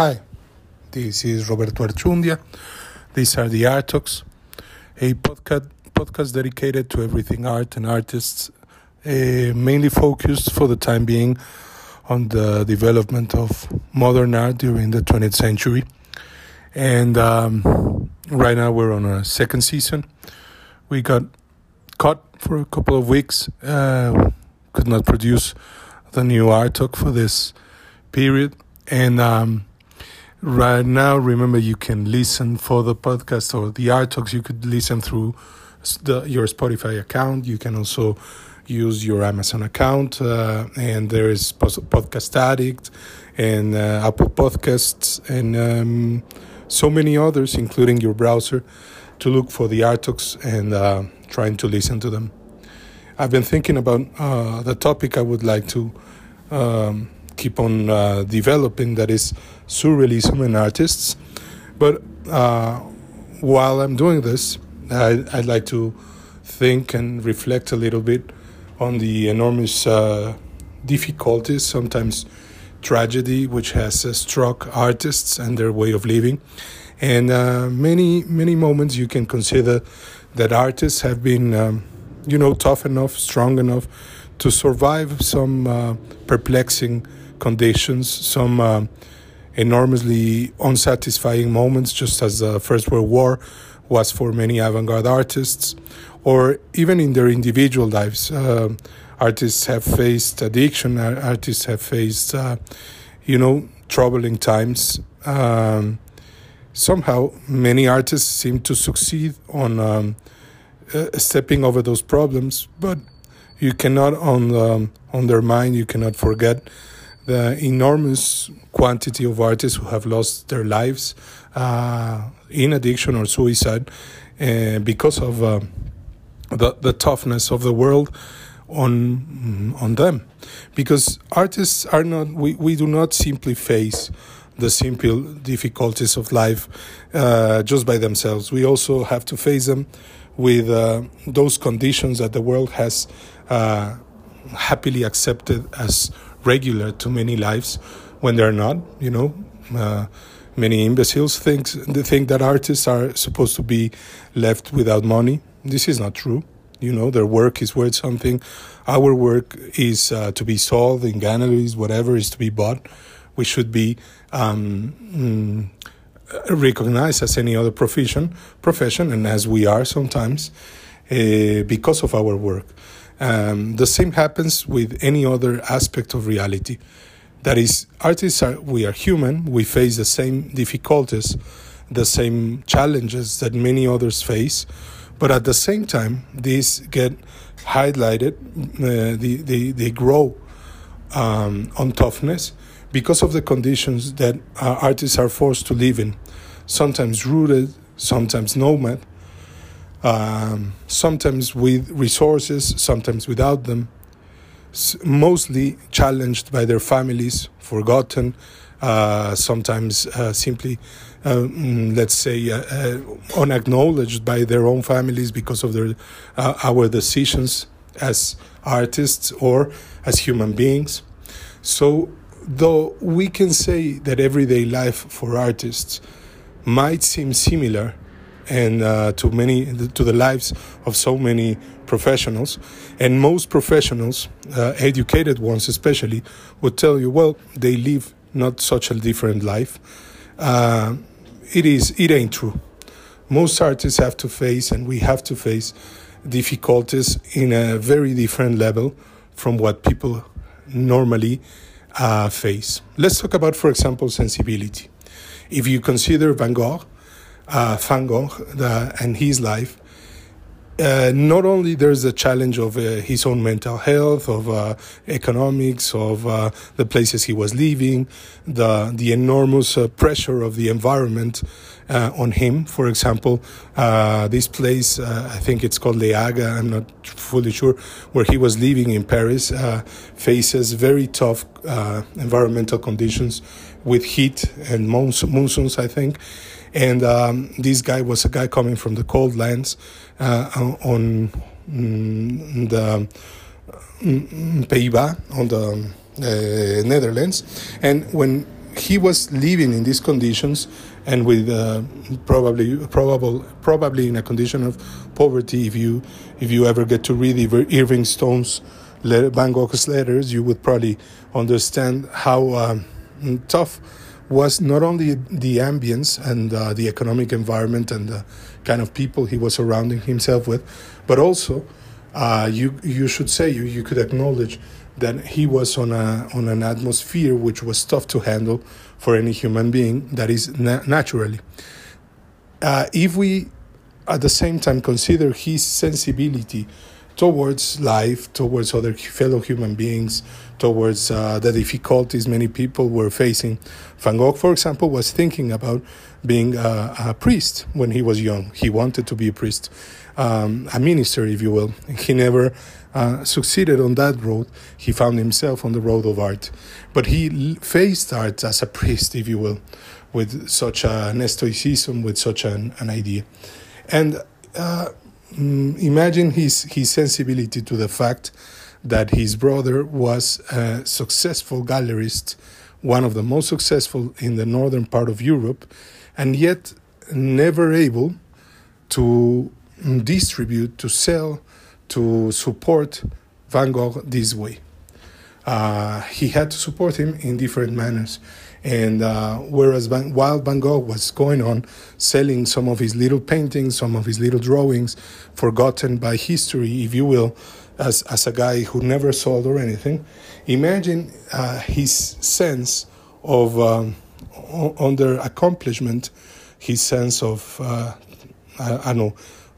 Hi, this is Roberto Archundia. These are the Art Talks, a podcast, podcast dedicated to everything art and artists, uh, mainly focused for the time being on the development of modern art during the 20th century. And um, right now we're on a second season. We got caught for a couple of weeks, uh, could not produce the new art talk for this period. And um, right now, remember you can listen for the podcast or the art talks. You could listen through the, your Spotify account. You can also use your Amazon account, uh, and there is Podcast Addict and uh, Apple Podcasts and um, so many others, including your browser, to look for the art talks and uh, trying to listen to them. I've been thinking about uh, the topic I would like to. Um, keep on uh, developing that is surrealism and artists. But uh, while I'm doing this, I, would like to think and reflect a little bit on the enormous uh, difficulties, sometimes tragedy, which has uh, struck artists and their way of living. And uh, many, many moments you can consider that artists have been, um, you know, tough enough, strong enough to survive some uh, perplexing conditions, some uh, enormously unsatisfying moments, just as the First World War was for many avant garde artists, or even in their individual lives. Uh, artists have faced addiction, artists have faced, uh, you know, troubling times. Um, somehow, many artists seem to succeed on um, uh, stepping over those problems, but you cannot on um, mind. you cannot forget the enormous quantity of artists who have lost their lives uh, in addiction or suicide uh, because of uh, the, the toughness of the world on on them. Because artists are not we, we do not simply face the simple difficulties of life uh, just by themselves. We also have to face them with uh, those conditions that the world has uh, happily accepted as regular to many lives when they're not. You know, uh, many imbeciles think they think that artists are supposed to be left without money. This is not true. You know, their work is worth something. Our work is uh, to be sold in galleries, whatever is to be bought. We should be um, mm, recognized as any other profession, profession, and as we are sometimes, uh, because of our work. Um, the same happens with any other aspect of reality. That is, artists are we are human. We face the same difficulties, the same challenges that many others face, but at the same time, these get highlighted. Uh, they, they they grow um, on toughness because of the conditions that uh, artists are forced to live in. Sometimes rooted, sometimes nomad, um, sometimes with resources, sometimes without them, mostly challenged by their families, forgotten, uh, sometimes uh, simply, mm, let's say, uh, uh, unacknowledged by their own families because of their uh, our decisions as artists or as human beings. So, though we can say that everyday life for artists might seem similar and uh, to many to the lives of so many professionals. And most professionals uh, educated ones especially would tell you well they live not such a different life. Uh, it is it ain't true. Most artists have to face and we have to face difficulties in a very different level from what people normally uh, face. Let's talk about for example sensibility. If you consider van gogh uh, Van Gogh the, and his life, uh, not only there's a challenge of uh, his own mental health, of uh, economics, of uh, the places he was living, the the enormous uh, pressure of the environment uh, on him. For example, this place, I think it's called Les Hagues, I'm not fully sure, where he was living in Paris, faces very tough environmental conditions with heat and monsoons, I think. And um, this guy was a guy coming from the cold lands uh, on mm, the mm, on the uh, Netherlands. And when he was living in these conditions and with uh, probably probable probably in a condition of poverty if you if you ever get to read Irving Stone's Van Gogh's letters you would probably understand how um, tough was not only the ambience and uh, the economic environment and the kind of people he was surrounding himself with but also uh, you you should say you, you could acknowledge that he was on a on an atmosphere which was tough to handle for any human being that is na- naturally. Uh, if we at the same time consider his sensibility towards life, towards other fellow human beings, towards uh, the difficulties many people were facing. Van Gogh, for example, was thinking about being a, a priest when he was young. He wanted to be a priest, um, a minister, if you will. He never uh, succeeded on that road. He found himself on the road of art. But he faced art as a priest, if you will, with such an stoicism, with such an, an idea. And uh, mm, imagine his, his sensibility to the fact that his brother was a successful gallerist, one of the most successful in the northern part of Europe, and yet never able to distribute, to sell, to support Van Gogh this way. Uh, he had to support him in different manners. And uh, whereas Van, while Van Gogh was going on selling some of his little paintings, some of his little drawings, forgotten by history, if you will, as, as a guy who never sold or anything, imagine uh, his sense of um, under accomplishment, his sense of, uh, I, I don't know,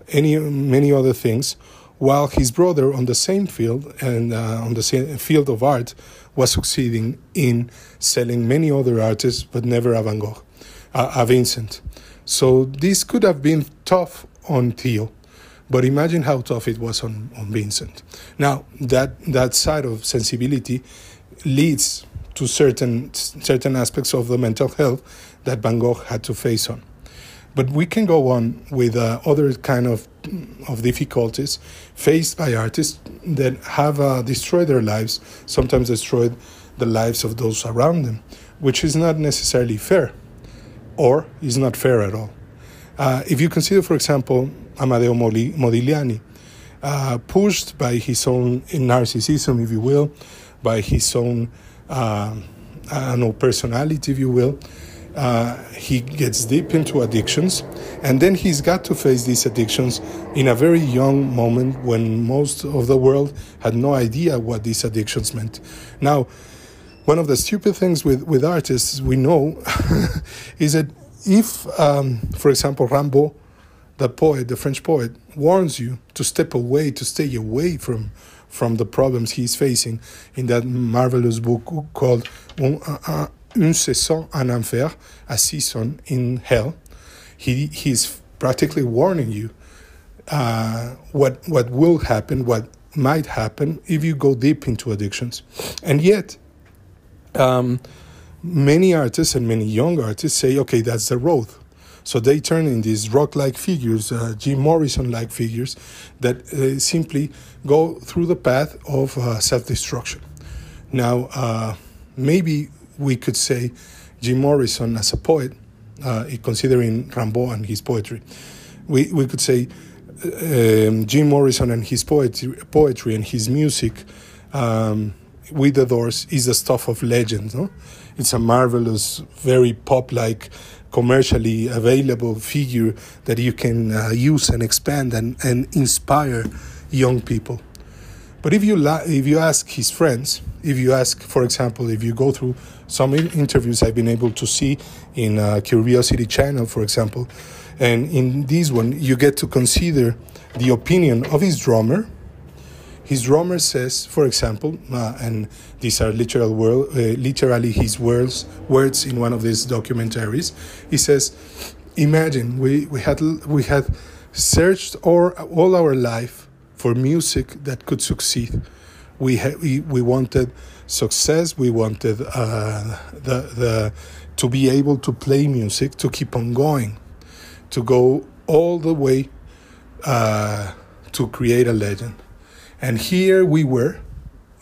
any many other things while his brother on the same field and uh, on the same field of art was succeeding in selling many other artists, but never a Van Gogh, a Vincent. So this could have been tough on Theo, but imagine how tough it was on, on Vincent. Now that that side of sensibility leads to certain certain aspects of the mental health that Van Gogh had to face on. But we can go on with uh, other kind of of difficulties faced by artists that have uh, destroyed their lives, sometimes destroyed the lives of those around them, which is not necessarily fair, or is not fair at all. Uh, if you consider, for example, Amedeo Modigliani, uh, pushed by his own narcissism, if you will, by his own uh, I don't know, personality, if you will, uh, he gets deep into addictions, and then he's got to face these addictions in a very young moment when most of the world had no idea what these addictions meant. Now, one of the stupid things with, with artists we know is that if, um, for example, Rimbaud, the poet, the French poet, warns you to step away, to stay away from from the problems he's facing in that marvelous book called une saison en enfer, a season in hell. He, he's practically warning you uh, what, what will happen, what might happen if you go deep into addictions. And yet, um, many artists and many young artists say, okay, that's the road. So they turn in these rock like figures, uh, Jim Morrison like figures, that uh, simply go through the path of uh, self destruction. Now, uh, maybe we could say Jim Morrison as a poet, uh, considering Rimbaud and his poetry. We, we could say um, Jim Morrison and his poetry, poetry and his music um, with the Doors is the stuff of legends. No? It's a marvelous, very pop like, commercially available figure that you can uh, use and expand and, and inspire young people. But if you, la- if you ask his friends, if you ask, for example, if you go through some interviews I've been able to see in uh, Curiosity Channel, for example, and in this one, you get to consider the opinion of his drummer. His drummer says, for example, uh, and these are literal word, uh, literally his words, words in one of these documentaries. He says, "Imagine we, we had we had searched all, all our life for music that could succeed. We ha- we, we wanted success. We wanted uh, the the to be able to play music, to keep on going, to go all the way uh, to create a legend. And here we were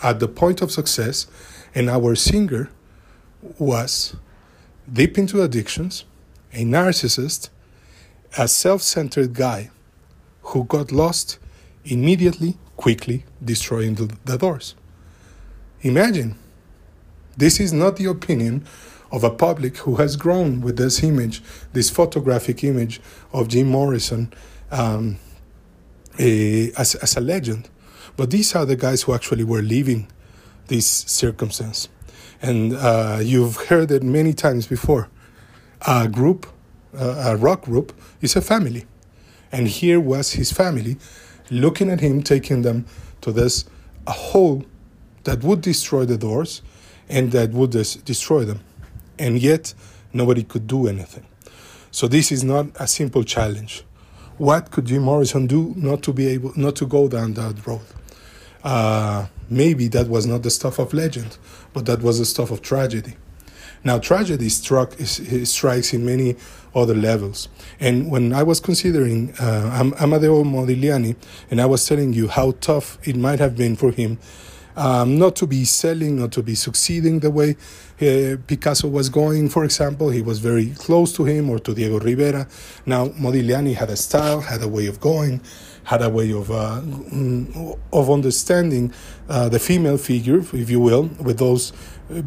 at the point of success, and our singer was deep into addictions, a narcissist, a self centered guy who got lost immediately, quickly destroying the, the doors. Imagine, this is not the opinion of a public who has grown with this image, this photographic image of Jim Morrison um, a, as, as a legend. But these are the guys who actually were living this circumstance. And uh, you've heard it many times before. A group, uh, a rock group, is a family. And here was his family looking at him, taking them to this a hole that would destroy the doors and that would des- destroy them. And yet, nobody could do anything. So, this is not a simple challenge. What could Jim Morrison do not to be able, not to go down that road? Uh, maybe that was not the stuff of legend, but that was the stuff of tragedy. Now, tragedy struck, strikes in many other levels. And when I was considering uh, Amedeo Modigliani, and I was telling you how tough it might have been for him um, not to be selling, not to be succeeding the way uh, Picasso was going, for example. He was very close to him or to Diego Rivera. Now, Modigliani had a style, had a way of going, had a way of, uh, mm, of understanding uh, the female figure, if you will, with those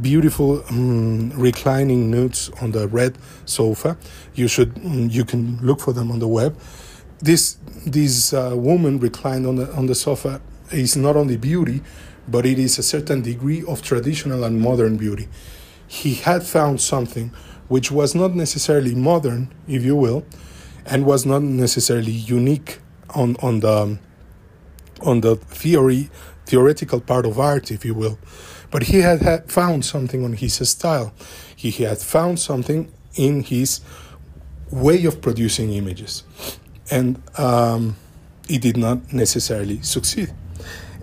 beautiful um, reclining nudes on the red sofa. You should um, you can look for them on the web. This this uh, woman reclined on the on the sofa is not only beauty, but it is a certain degree of traditional and modern beauty. He had found something which was not necessarily modern, if you will, and was not necessarily unique on, on the on the theory theoretical part of art, if you will. But he had, had found something on his style. He had found something in his way of producing images. And um, it did not necessarily succeed.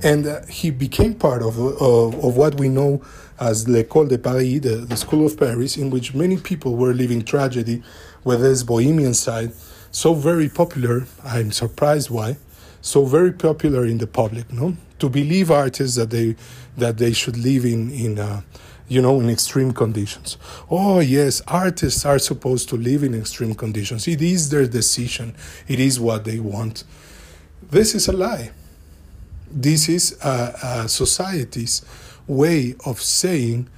And uh, he became part of, of, of, what we know as L'École de Paris, the, the School of Paris, in which many people were living tragedy with this bohemian side, so very popular. I'm surprised why. So very popular in the public, no? To believe artists that they that they should live in in uh, you know in extreme conditions. Oh yes, artists are supposed to live in extreme conditions. It is their decision. It is what they want. This is a lie this is a, society's way of saying,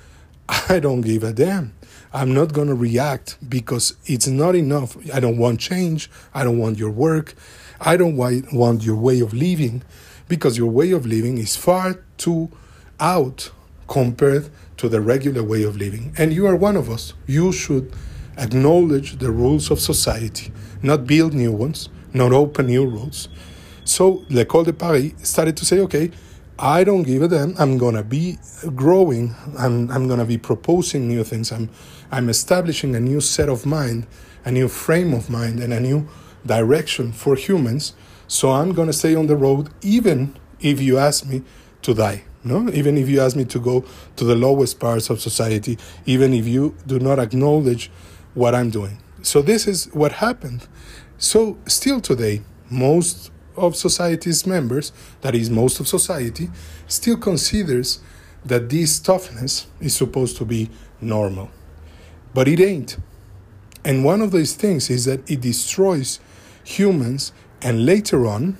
I don't give a damn. I'm not going to react because it's not enough. I don't want change. I don't want your work. I don't want your way of living because your way of living is far too out compared to the regular way of living. And you are one of us. You should acknowledge the rules of society, not build new ones, not open new rules, so L'École de Paris started to say, okay, I don't give a damn. I'm gonna be growing. I'm I'm gonna be proposing new things. I'm I'm establishing a new set of mind, a new frame of mind, and a new direction for humans. So I'm gonna stay on the road, even if you ask me to die. No, even if you ask me to go to the lowest parts of society, even if you do not acknowledge what I'm doing. So this is what happened. So still today, most of society's members, that is, most of society, still considers that this toughness is supposed to be normal. But it ain't. And one of those things is that it destroys humans, and later on,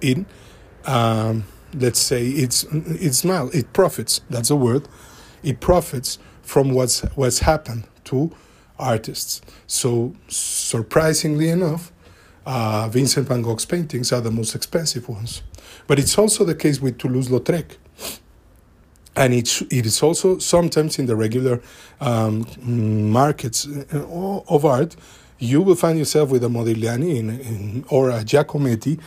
it, um, let's say, it's, it's mal, it profits, that's a word, it profits from what's, what's happened to artists. So, surprisingly enough, uh, Vincent van Gogh's paintings are the most expensive ones. But it's also the case with Toulouse-Lautrec. And it, it is also sometimes in the regular um, markets uh, of art, you will find yourself with a Modigliani in, in, or a Giacometti,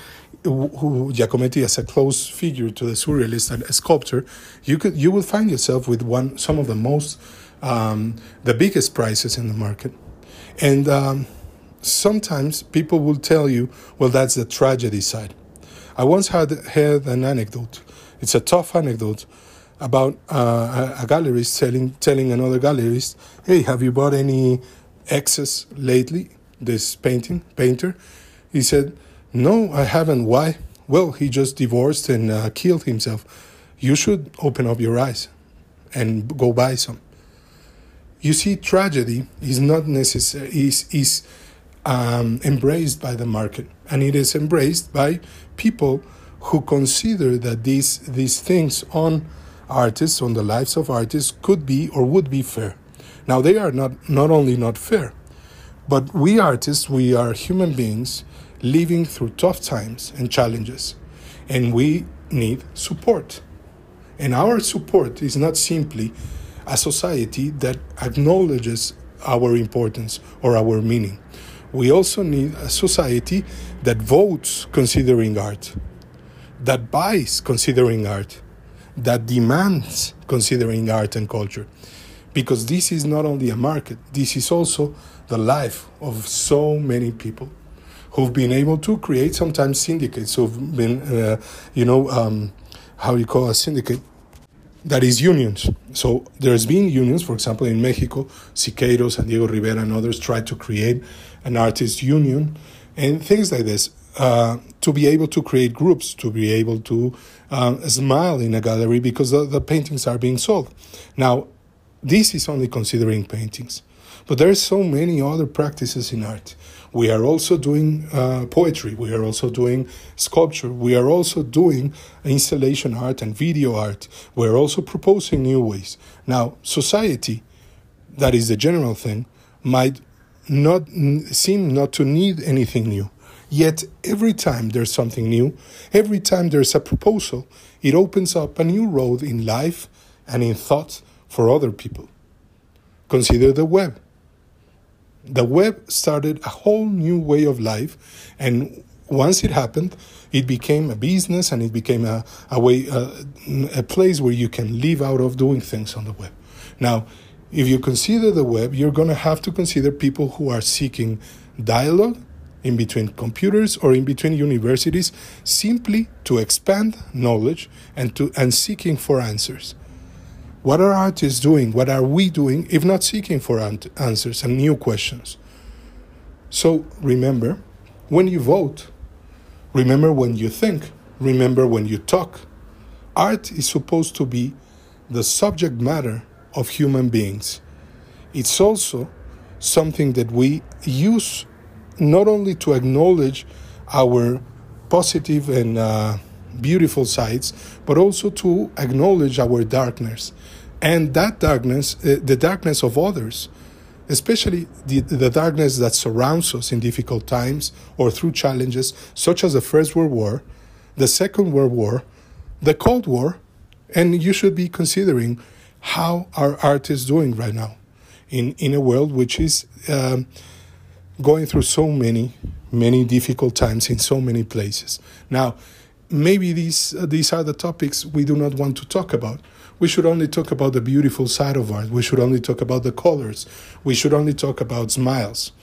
who, Giacometti as a close figure to the surrealist and a sculptor. You could you will find yourself with one some of the most um, the biggest prices in the market, and um, sometimes people will tell you, well, that's the tragedy side. I once had heard an anecdote. It's a tough anecdote about uh, a, a gallerist telling, telling another gallerist, hey, have you bought any excess lately? This painting, painter. He said, no, I haven't. Why? Well, he just divorced and uh, killed himself. You should open up your eyes and go buy some. You see, tragedy is not necessary is is um, embraced by the market, and it is embraced by people who consider that these these things on artists, on the lives of artists, could be or would be fair. Now they are not not only not fair, but we artists, we are human beings living through tough times and challenges, and we need support. And our support is not simply a society that acknowledges our importance or our meaning. We also need a society that votes considering art, that buys considering art, that demands considering art and culture. Because this is not only a market, this is also the life of so many people who've been able to create sometimes syndicates, who've been, uh, you know, um, how you call a syndicate? That is unions. So there's been unions, for example, in Mexico, Siqueiros and Diego Rivera and others tried to create an artist union and things like this. Uh, to be able to create groups, to be able to um, smile in a gallery because the, the paintings are being sold. Now, this is only considering paintings, but there are so many other practices in art. We are also doing uh, poetry. We are also doing sculpture. We are also doing installation art and video art. We are also proposing new ways. Now, society, that is the general thing, might not seem not to need anything new. Yet every time there's something new, every time there's a proposal, it opens up a new road in life and in thought for other people. Consider the web the web started a whole new way of life and once it happened it became a business and it became a, a way uh, a place where you can live out of doing things on the web now if you consider the web you're going to have to consider people who are seeking dialogue in between computers or in between universities simply to expand knowledge and to and seeking for answers what are artists doing? What are we doing if not seeking for answers and new questions? So remember, when you vote, remember when you think, remember when you talk. Art is supposed to be the subject matter of human beings. It's also something that we use not only to acknowledge our positive and uh, beautiful sides, but also to acknowledge our darkness. And that darkness, uh, the darkness of others, especially the, the darkness that surrounds us in difficult times or through challenges such as the First World War, the Second World War, the Cold War, and you should be considering how are artists doing right now in, in a world which is um, going through so many, many difficult times in so many places. Now, maybe these uh, these are the topics we do not want to talk about. We should only talk about the beautiful side of art. We should only talk about the colors. We should only talk about smiles.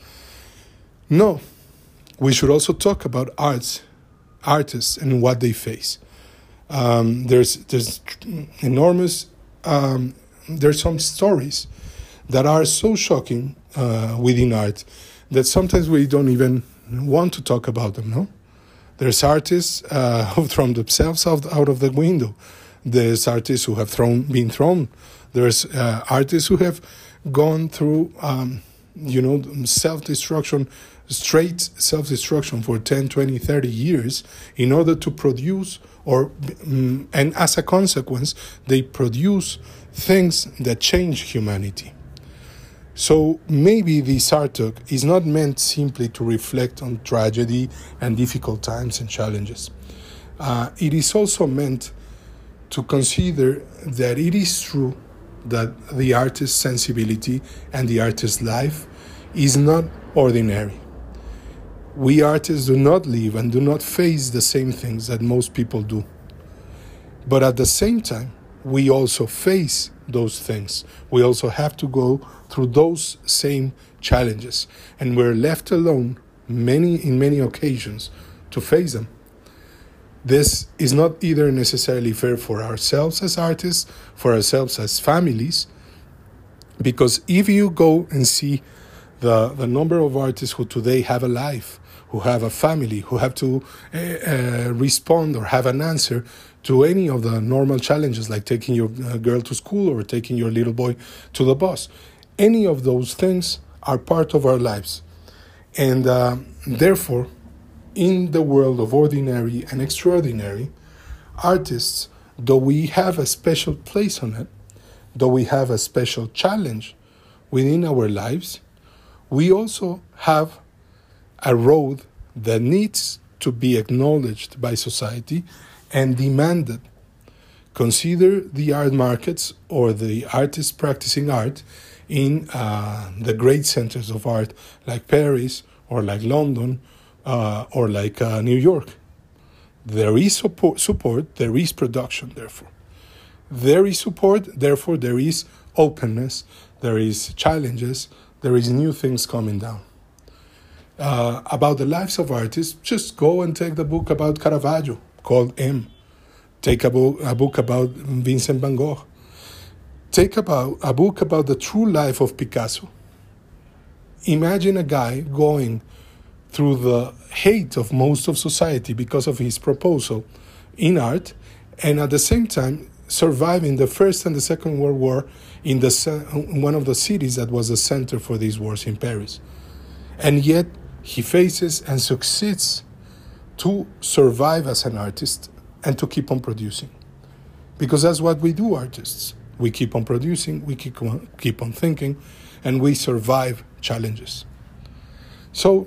No, we should also talk about arts, artists, and what they face. Um, there's there's enormous. Um, there's some stories that are so shocking uh, within art that sometimes we don't even want to talk about them. No. There's artists uh, who thrown themselves out, out of the window. There's artists who have thrown, been thrown. There's uh, artists who have gone through, um, you know, self destruction, straight self destruction for 10, 20, 30 years in order to produce, or, um, and as a consequence, they produce things that change humanity. So maybe this art talk is not meant simply to reflect on tragedy and difficult times and challenges. Uh, it is also meant to consider that it is true that the artist's sensibility and the artist's life is not ordinary. We artists do not live and do not face the same things that most people do. But at the same time, we also face those things. We also have to go through those same challenges, and we're left alone many in many occasions to face them. This is not either necessarily fair for ourselves as artists, for ourselves as families, because if you go and see the, the number of artists who today have a life, who have a family, who have to uh, respond or have an answer to any of the normal challenges like taking your uh, girl to school or taking your little boy to the bus. any of those things are part of our lives. And uh, therefore, in the world of ordinary and extraordinary, artists, though we have a special place on it, though we have a special challenge within our lives, we also have a road that needs to be acknowledged by society and demanded. Consider the art markets or the artists practicing art in uh, the great centers of art like Paris or like London uh, or like uh, New York. There is support, support, there is production, therefore. There is support, therefore, there is openness, there is challenges, there is new things coming down. Uh, about the lives of artists, just go and take the book about Caravaggio called M. Take a book, a book about Vincent van Gogh Take about a book about the true life of Picasso. Imagine a guy going through the hate of most of society because of his proposal in art, and at the same time surviving the First and the Second World War in the one of the cities that was the center for these wars in Paris. And yet he faces and succeeds to survive as an artist and to keep on producing. Because that's what we do, artists. We keep on producing, we keep on, keep on thinking, and we survive challenges. So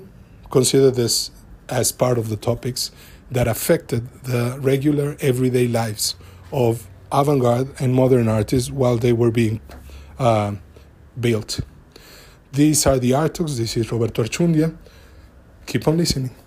consider this as part of the topics that affected the regular everyday lives of avant garde and modern artists while they were being uh, built. These are the Art Talks. This is Roberto Archundia. Keep on listening.